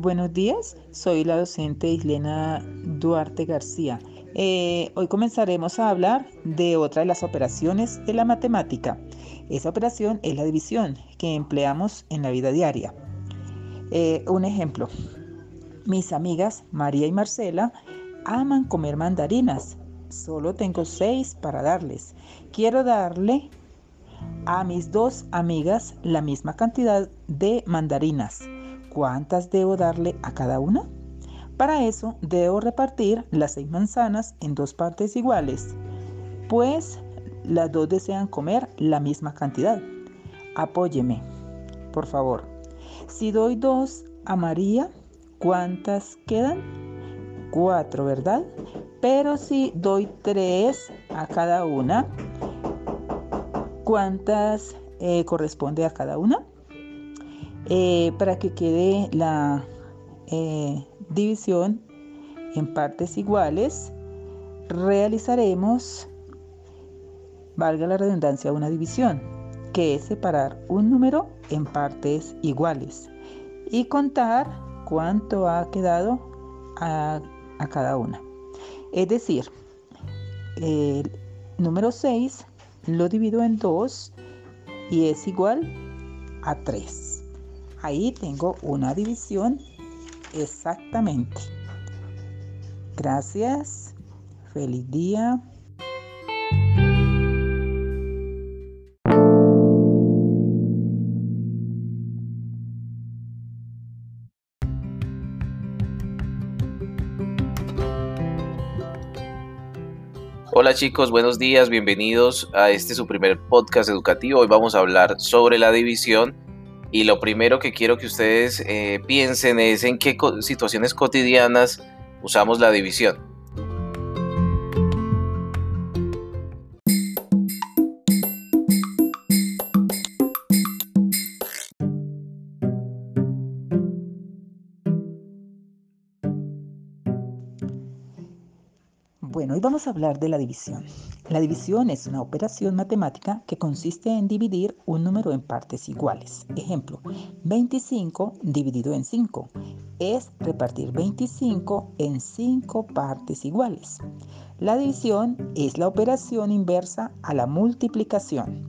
Buenos días, soy la docente Islena Duarte García. Eh, hoy comenzaremos a hablar de otra de las operaciones de la matemática. Esa operación es la división que empleamos en la vida diaria. Eh, un ejemplo, mis amigas María y Marcela aman comer mandarinas. Solo tengo seis para darles. Quiero darle a mis dos amigas la misma cantidad de mandarinas. ¿Cuántas debo darle a cada una? Para eso debo repartir las seis manzanas en dos partes iguales, pues las dos desean comer la misma cantidad. Apóyeme, por favor. Si doy dos a María, ¿cuántas quedan? Cuatro, ¿verdad? Pero si doy tres a cada una, ¿cuántas eh, corresponde a cada una? Eh, para que quede la eh, división en partes iguales, realizaremos, valga la redundancia, una división, que es separar un número en partes iguales y contar cuánto ha quedado a, a cada una. Es decir, el número 6 lo divido en 2 y es igual a 3. Ahí tengo una división exactamente. Gracias. Feliz día. Hola chicos, buenos días, bienvenidos a este su primer podcast educativo. Hoy vamos a hablar sobre la división y lo primero que quiero que ustedes eh, piensen es en qué situaciones cotidianas usamos la división. Bueno, hoy vamos a hablar de la división. La división es una operación matemática que consiste en dividir un número en partes iguales. Ejemplo, 25 dividido en 5 es repartir 25 en 5 partes iguales. La división es la operación inversa a la multiplicación.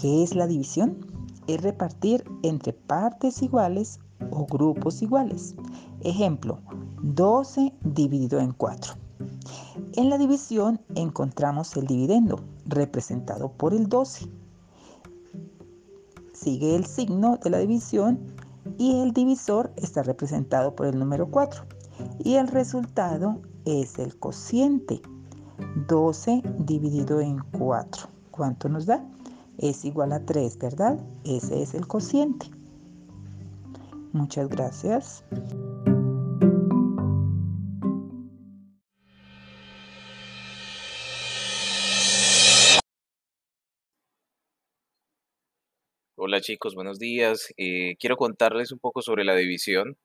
¿Qué es la división? Es repartir entre partes iguales o grupos iguales. Ejemplo, 12 dividido en 4. En la división encontramos el dividendo, representado por el 12. Sigue el signo de la división y el divisor está representado por el número 4. Y el resultado es el cociente. 12 dividido en 4. ¿Cuánto nos da? Es igual a 3, ¿verdad? Ese es el cociente. Muchas gracias. Hola chicos, buenos días. Eh, quiero contarles un poco sobre la división.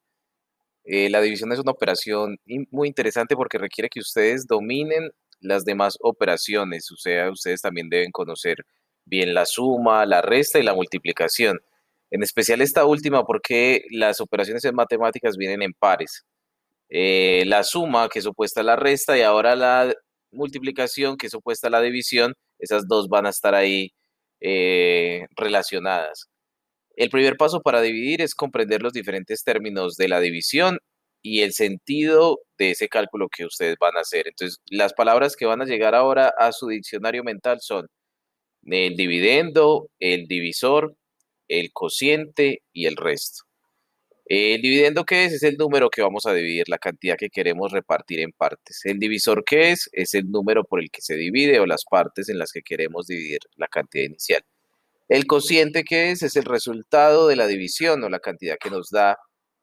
Eh, la división es una operación muy interesante porque requiere que ustedes dominen las demás operaciones, o sea, ustedes también deben conocer bien la suma, la resta y la multiplicación. En especial esta última porque las operaciones en matemáticas vienen en pares. Eh, la suma, que es opuesta a la resta, y ahora la multiplicación, que es opuesta a la división, esas dos van a estar ahí eh, relacionadas. El primer paso para dividir es comprender los diferentes términos de la división y el sentido de ese cálculo que ustedes van a hacer. Entonces, las palabras que van a llegar ahora a su diccionario mental son el dividendo, el divisor, el cociente y el resto. El dividendo, ¿qué es? Es el número que vamos a dividir, la cantidad que queremos repartir en partes. El divisor, ¿qué es? Es el número por el que se divide o las partes en las que queremos dividir la cantidad inicial. El cociente, ¿qué es? Es el resultado de la división o la cantidad que nos da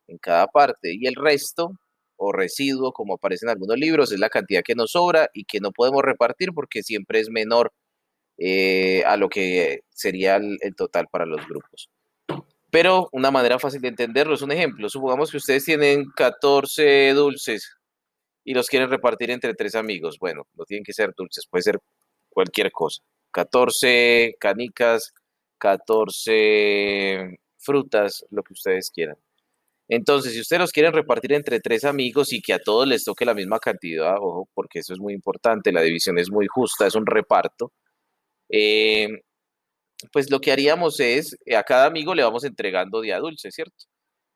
en cada parte. Y el resto o residuo, como aparece en algunos libros, es la cantidad que nos sobra y que no podemos repartir porque siempre es menor eh, a lo que sería el total para los grupos. Pero una manera fácil de entenderlo es un ejemplo. Supongamos que ustedes tienen 14 dulces y los quieren repartir entre tres amigos. Bueno, no tienen que ser dulces, puede ser cualquier cosa. 14 canicas, 14 frutas, lo que ustedes quieran. Entonces, si ustedes los quieren repartir entre tres amigos y que a todos les toque la misma cantidad, ojo, porque eso es muy importante, la división es muy justa, es un reparto, eh, pues lo que haríamos es, a cada amigo le vamos entregando día dulce, ¿cierto?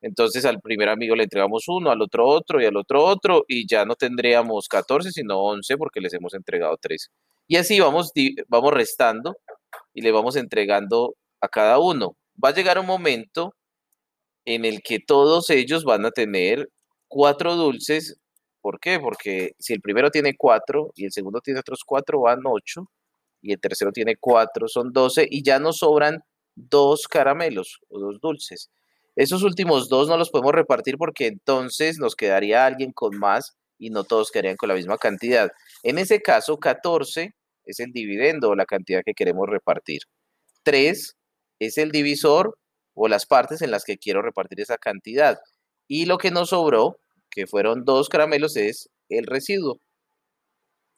Entonces al primer amigo le entregamos uno, al otro otro y al otro otro, y ya no tendríamos 14, sino 11 porque les hemos entregado 3. Y así vamos, vamos restando y le vamos entregando a cada uno. Va a llegar un momento en el que todos ellos van a tener cuatro dulces. ¿Por qué? Porque si el primero tiene cuatro y el segundo tiene otros cuatro, van ocho. Y el tercero tiene cuatro, son doce. Y ya nos sobran dos caramelos o dos dulces. Esos últimos dos no los podemos repartir porque entonces nos quedaría alguien con más y no todos quedarían con la misma cantidad. En ese caso, 14 es el dividendo o la cantidad que queremos repartir. 3 es el divisor o las partes en las que quiero repartir esa cantidad. Y lo que nos sobró, que fueron dos caramelos, es el residuo.